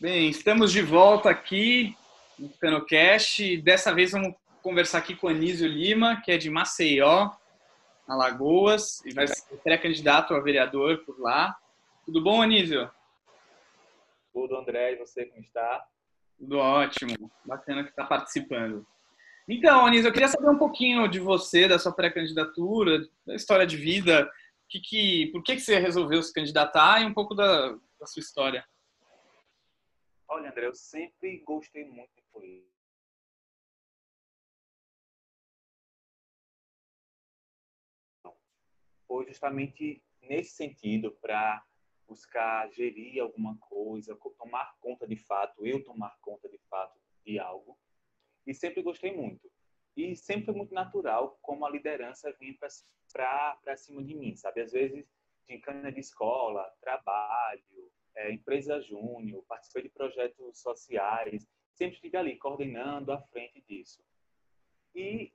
Bem, estamos de volta aqui no Canocast. Dessa vez vamos conversar aqui com o Anísio Lima, que é de Maceió, Alagoas, e vai ser pré-candidato a vereador por lá. Tudo bom, Anísio? Tudo, André. E você, como está? Tudo ótimo. Bacana que está participando. Então, Anísio, eu queria saber um pouquinho de você, da sua pré-candidatura, da história de vida, que, que, por que, que você resolveu se candidatar e um pouco da, da sua história. Olha, André, eu sempre gostei muito de política. Foi justamente nesse sentido, para buscar gerir alguma coisa, tomar conta de fato, eu tomar conta de fato de algo. E sempre gostei muito. E sempre foi muito natural como a liderança vinha para cima de mim, sabe? Às vezes, de cana de escola, trabalho, é, empresa júnior, participei de projetos sociais, sempre estive ali coordenando à frente disso. E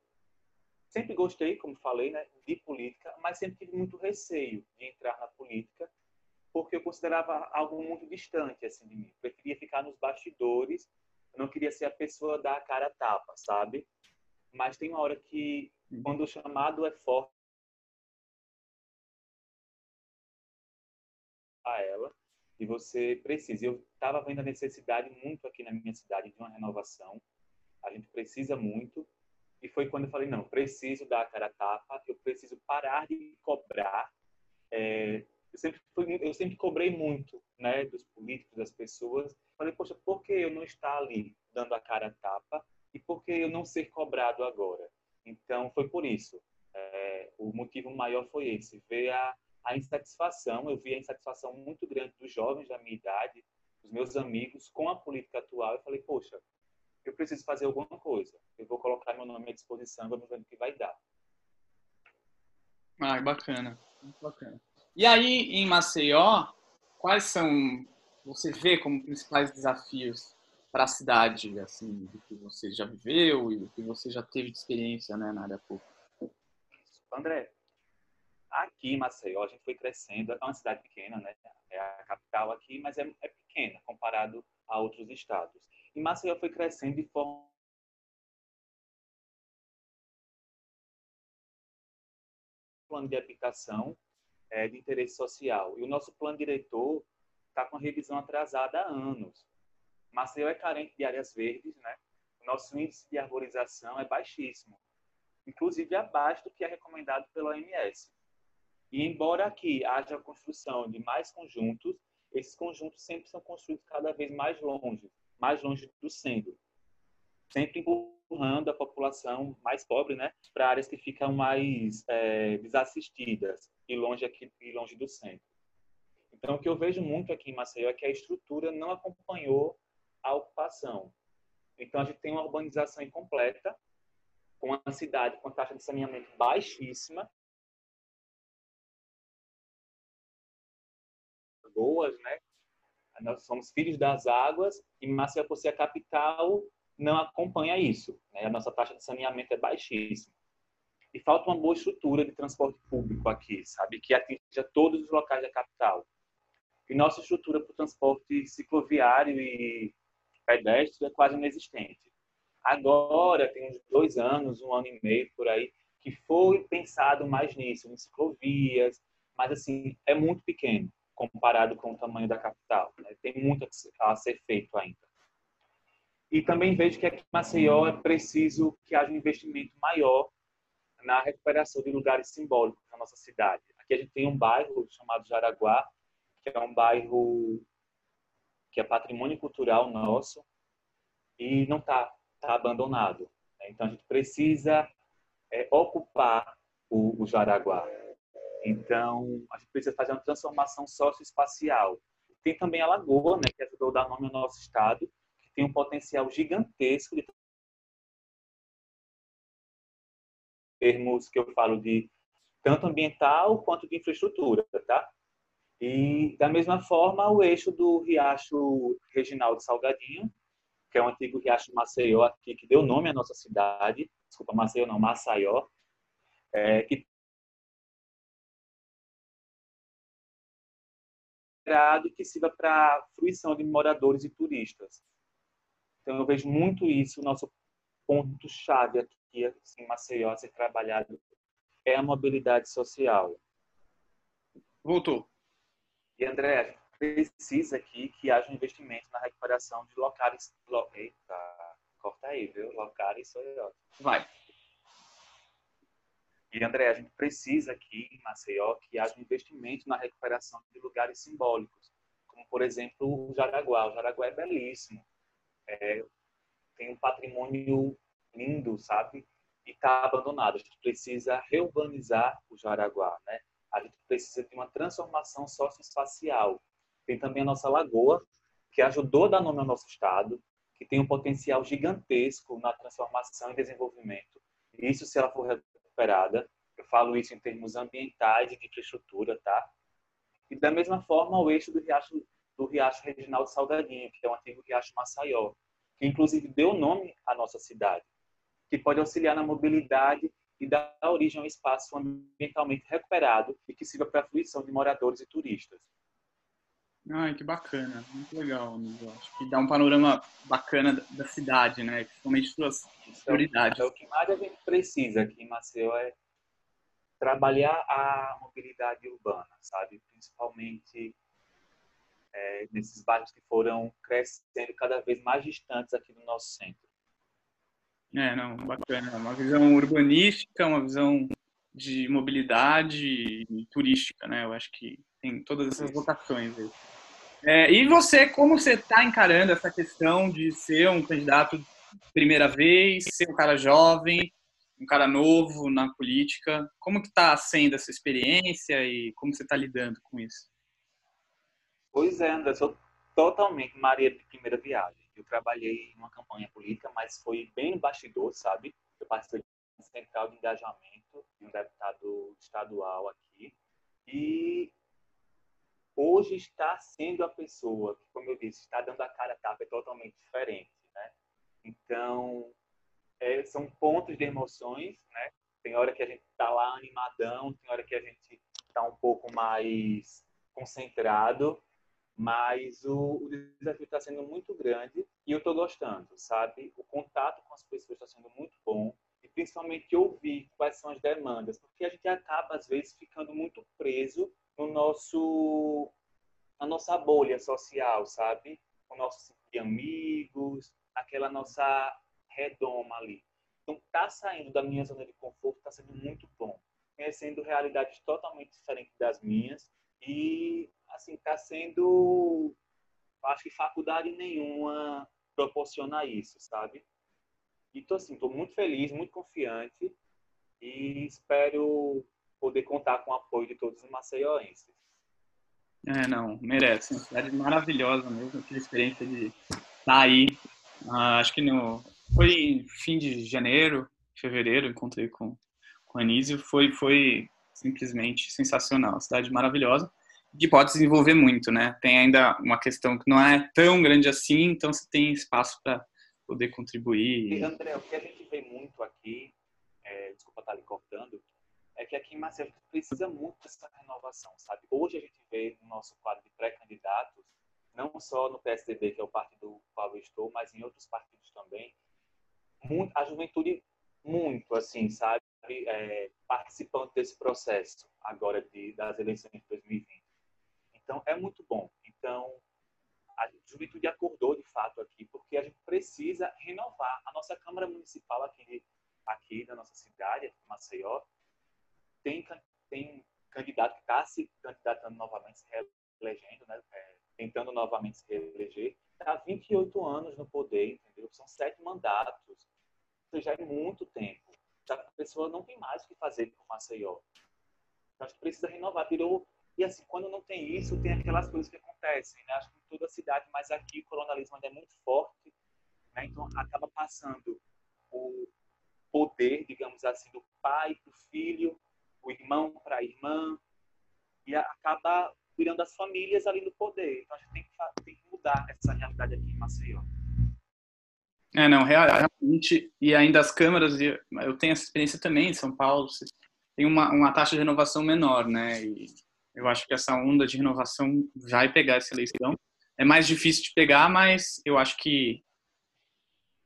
sempre gostei, como falei, né, de política, mas sempre tive muito receio de entrar na política, porque eu considerava algo muito distante assim de mim. Eu preferia ficar nos bastidores, eu não queria ser a pessoa da cara tapa, sabe? Mas tem uma hora que quando o chamado é forte a ela, e você precisa. Eu estava vendo a necessidade muito aqui na minha cidade de uma renovação. A gente precisa muito. E foi quando eu falei, não, preciso dar a cara a tapa, eu preciso parar de cobrar. É, eu, sempre fui, eu sempre cobrei muito né, dos políticos, das pessoas. Falei, poxa, por que eu não estar ali dando a cara a tapa e por que eu não ser cobrado agora? Então, foi por isso. É, o motivo maior foi esse, ver a, a insatisfação, eu vi a insatisfação muito grande dos jovens da minha idade, dos meus amigos, com a política atual. Eu falei, poxa, eu preciso fazer alguma coisa. Eu vou colocar meu nome à disposição, vamos ver o que vai dar. Ah, bacana. Muito bacana. E aí, em Maceió, quais são, você vê como principais desafios para a cidade, assim, do que você já viveu e do que você já teve de experiência né, na área pública? André, Aqui em Maceió, a gente foi crescendo, é uma cidade pequena, né? É a capital aqui, mas é, é pequena comparado a outros estados. E Maceió foi crescendo de forma plano de habitação é, de interesse social. E o nosso plano diretor está com a revisão atrasada há anos. Maceió é carente de áreas verdes, né? O nosso índice de arborização é baixíssimo, inclusive abaixo do que é recomendado pela OMS. E embora aqui haja a construção de mais conjuntos, esses conjuntos sempre são construídos cada vez mais longe, mais longe do centro, sempre empurrando a população mais pobre, né, para áreas que ficam mais é, desassistidas e longe aqui e longe do centro. Então, o que eu vejo muito aqui em Maceió é que a estrutura não acompanhou a ocupação. Então, a gente tem uma urbanização incompleta, com uma cidade com taxa de saneamento baixíssima, boas, né? Nós somos filhos das águas e Maceió, por ser a capital, não acompanha isso. Né? A nossa taxa de saneamento é baixíssima. E falta uma boa estrutura de transporte público aqui, sabe? Que atinja todos os locais da capital. E nossa estrutura para o transporte cicloviário e pedestre é quase inexistente. Agora, tem uns dois anos, um ano e meio por aí, que foi pensado mais nisso, em ciclovias, mas assim, é muito pequeno comparado com o tamanho da capital. Né? Tem muito a ser feito ainda. E também vejo que aqui em Maceió é preciso que haja um investimento maior na recuperação de lugares simbólicos na nossa cidade. Aqui a gente tem um bairro chamado Jaraguá, que é um bairro que é patrimônio cultural nosso e não está tá abandonado. Né? Então a gente precisa é, ocupar o, o Jaraguá. Então, a gente precisa fazer uma transformação socioespacial. Tem também a Lagoa, né, que ajudou a dar nome ao nosso estado, que tem um potencial gigantesco de termos que eu falo de tanto ambiental quanto de infraestrutura, tá? E da mesma forma, o eixo do Riacho Reginaldo Salgadinho, que é um antigo riacho Maceió aqui, que deu nome à nossa cidade, desculpa, Maceió não, Maceió, é, que e que sirva para fruição de moradores e turistas. Então, eu vejo muito isso, o nosso ponto-chave aqui assim, em Maceió a ser trabalhado é a mobilidade social. Voltou. E, André, precisa aqui que haja um investimento na recuperação de locais... Eita, corta aí, viu? Locais ótimo. Vai. E, André, a gente precisa aqui em Maceió que haja um investimento na recuperação de lugares simbólicos, como, por exemplo, o Jaraguá. O Jaraguá é belíssimo. É, tem um patrimônio lindo, sabe? E está abandonado. A gente precisa reurbanizar o Jaraguá, né? A gente precisa de uma transformação socioespacial. Tem também a nossa lagoa, que ajudou a dar nome ao nosso estado, que tem um potencial gigantesco na transformação e desenvolvimento. Isso se ela for recuperada. Eu falo isso em termos ambientais e de infraestrutura, tá? E da mesma forma, o eixo do Riacho, do Riacho Reginaldo Salgadinho, que é o antigo Riacho Maceió, que inclusive deu nome à nossa cidade, que pode auxiliar na mobilidade e dar origem a um espaço ambientalmente recuperado e que sirva para a fruição de moradores e turistas. Ai, que bacana, muito legal. Acho que dá um panorama bacana da cidade, né? Principalmente suas prioridades. É, é o que mais a gente precisa aqui em Maceió é trabalhar a mobilidade urbana, sabe? Principalmente é, nesses bairros que foram crescendo cada vez mais distantes aqui do nosso centro. É, não, bacana. Uma visão urbanística, uma visão de mobilidade turística, né? Eu acho que tem todas essas vocações aí. É, e você, como você está encarando essa questão de ser um candidato primeira vez, ser um cara jovem, um cara novo na política? Como que está sendo essa experiência e como você está lidando com isso? Pois é, André, sou totalmente Maria de primeira viagem. Eu trabalhei em uma campanha política, mas foi bem bastidor, sabe? Eu participei de central de engajamento um deputado estadual aqui. E hoje está sendo a pessoa que, como eu disse, está dando a cara a tapa é totalmente diferente, né? Então, é, são pontos de emoções, né? Tem hora que a gente está lá animadão, tem hora que a gente está um pouco mais concentrado, mas o, o desafio está sendo muito grande e eu estou gostando, sabe? O contato com as pessoas está sendo muito bom e principalmente ouvir quais são as demandas, porque a gente acaba às vezes ficando muito preso no nosso na nossa bolha social, sabe? Com nossos amigos, aquela nossa redoma ali. Então, tá saindo da minha zona de conforto, tá sendo muito bom. Conhecendo realidades totalmente diferentes das minhas e, assim, tá sendo, acho que faculdade nenhuma proporciona isso, sabe? E tô assim, tô muito feliz, muito confiante e espero poder contar com o apoio de todos os maceioenses. É, não, merece. Uma cidade maravilhosa mesmo, aquela experiência de estar aí. Uh, acho que no, foi fim de janeiro, fevereiro, encontrei com, com a Anísio. Foi, foi simplesmente sensacional. Cidade maravilhosa, que pode desenvolver muito, né? Tem ainda uma questão que não é tão grande assim, então você tem espaço para poder contribuir. E, André, o que a gente vê muito aqui, é, desculpa estar lhe cortando, é que aqui em Maceió a gente precisa muito dessa renovação, sabe? Hoje a gente vê no nosso quadro de pré-candidatos, não só no PSDB, que é o partido do qual eu estou, mas em outros partidos também, muito, a juventude muito, assim, sabe? É, participando desse processo agora de, das eleições de 2020. Então, é muito bom. Então, a juventude acordou de fato aqui, precisa renovar. A nossa Câmara Municipal aqui, aqui da nossa cidade, Maceió, tem, tem candidato que está se candidatando novamente, se reelegendo, né? É, tentando novamente se reeleger, está há 28 anos no poder, entendeu? São sete mandatos. Isso já é muito tempo. A pessoa não tem mais o que fazer com Maceió. Então, a gente precisa renovar. Virou... E assim, quando não tem isso, tem aquelas coisas que acontecem, né? Acho que em toda a cidade, mas aqui o colonialismo ainda é muito forte, né? Então, acaba passando o poder, digamos assim, do pai para o filho, o irmão para a irmã, e acaba virando as famílias ali no poder. Então a gente tem que, tem que mudar essa realidade aqui em Maceió. É, não, realmente, e ainda as câmaras, eu tenho essa experiência também em São Paulo, tem uma, uma taxa de renovação menor, né? E Eu acho que essa onda de renovação vai pegar essa eleição. É mais difícil de pegar, mas eu acho que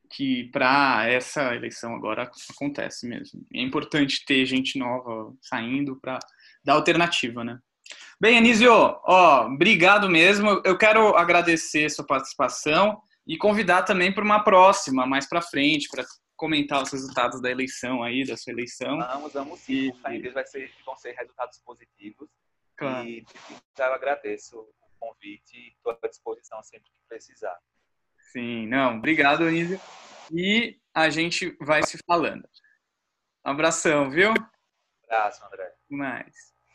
que para essa eleição agora acontece mesmo. É importante ter gente nova saindo para dar alternativa, né? Bem, Anísio, ó, obrigado mesmo. Eu quero agradecer sua participação e convidar também para uma próxima, mais para frente, para comentar os resultados da eleição aí, da sua eleição. Vamos, vamos sim. E... Vai ser, vão ser resultados positivos. Claro. E eu agradeço o convite e estou à disposição sempre que precisar. Sim, não, obrigado, Anísio. E a gente vai se falando. Um abração, viu? Um abraço, André. Mais.